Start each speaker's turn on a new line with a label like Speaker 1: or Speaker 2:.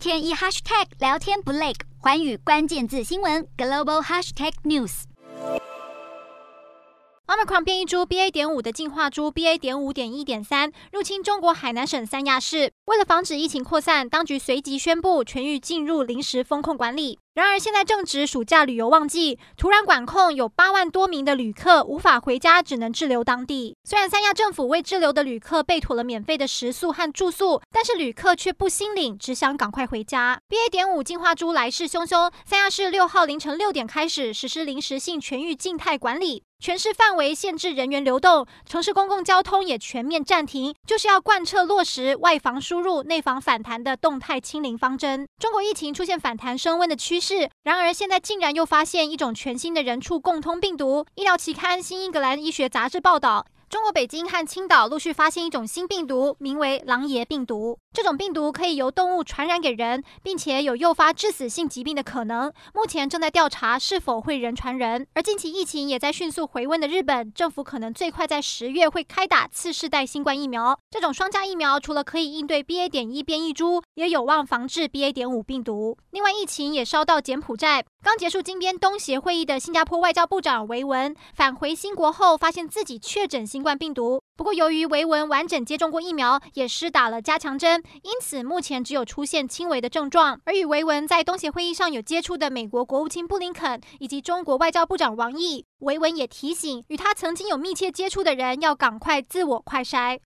Speaker 1: 天一 hashtag 聊天不累，环宇关键字新闻 global hashtag news。
Speaker 2: Omicron 变异株 BA. 点五的进化株 BA. 点五点一点三入侵中国海南省三亚市，为了防止疫情扩散，当局随即宣布全域进入临时封控管理。然而，现在正值暑假旅游旺季，突然管控，有八万多名的旅客无法回家，只能滞留当地。虽然三亚政府为滞留的旅客备妥了免费的食宿和住宿，但是旅客却不心领，只想赶快回家。BA. 点五进化株来势汹汹，三亚市六号凌晨六点开始实施临时性全域静态管理。全市范围限制人员流动，城市公共交通也全面暂停，就是要贯彻落实外防输入、内防反弹的动态清零方针。中国疫情出现反弹升温的趋势，然而现在竟然又发现一种全新的人畜共通病毒。医疗期刊《新英格兰医学杂志》报道。中国北京和青岛陆续发现一种新病毒，名为“狼爷病毒”。这种病毒可以由动物传染给人，并且有诱发致死性疾病的可能。目前正在调查是否会人传人。而近期疫情也在迅速回温的日本，政府可能最快在十月会开打次世代新冠疫苗。这种双价疫苗除了可以应对 BA. 点一变异株，也有望防治 BA. 点五病毒。另外，疫情也烧到柬埔寨。刚结束金边东协会议的新加坡外交部长维文返回新国后，发现自己确诊新冠病毒。不过，由于维文完整接种过疫苗，也施打了加强针，因此目前只有出现轻微的症状。而与维文在东协会议上有接触的美国国务卿布林肯以及中国外交部长王毅，维文也提醒与他曾经有密切接触的人要赶快自我快筛。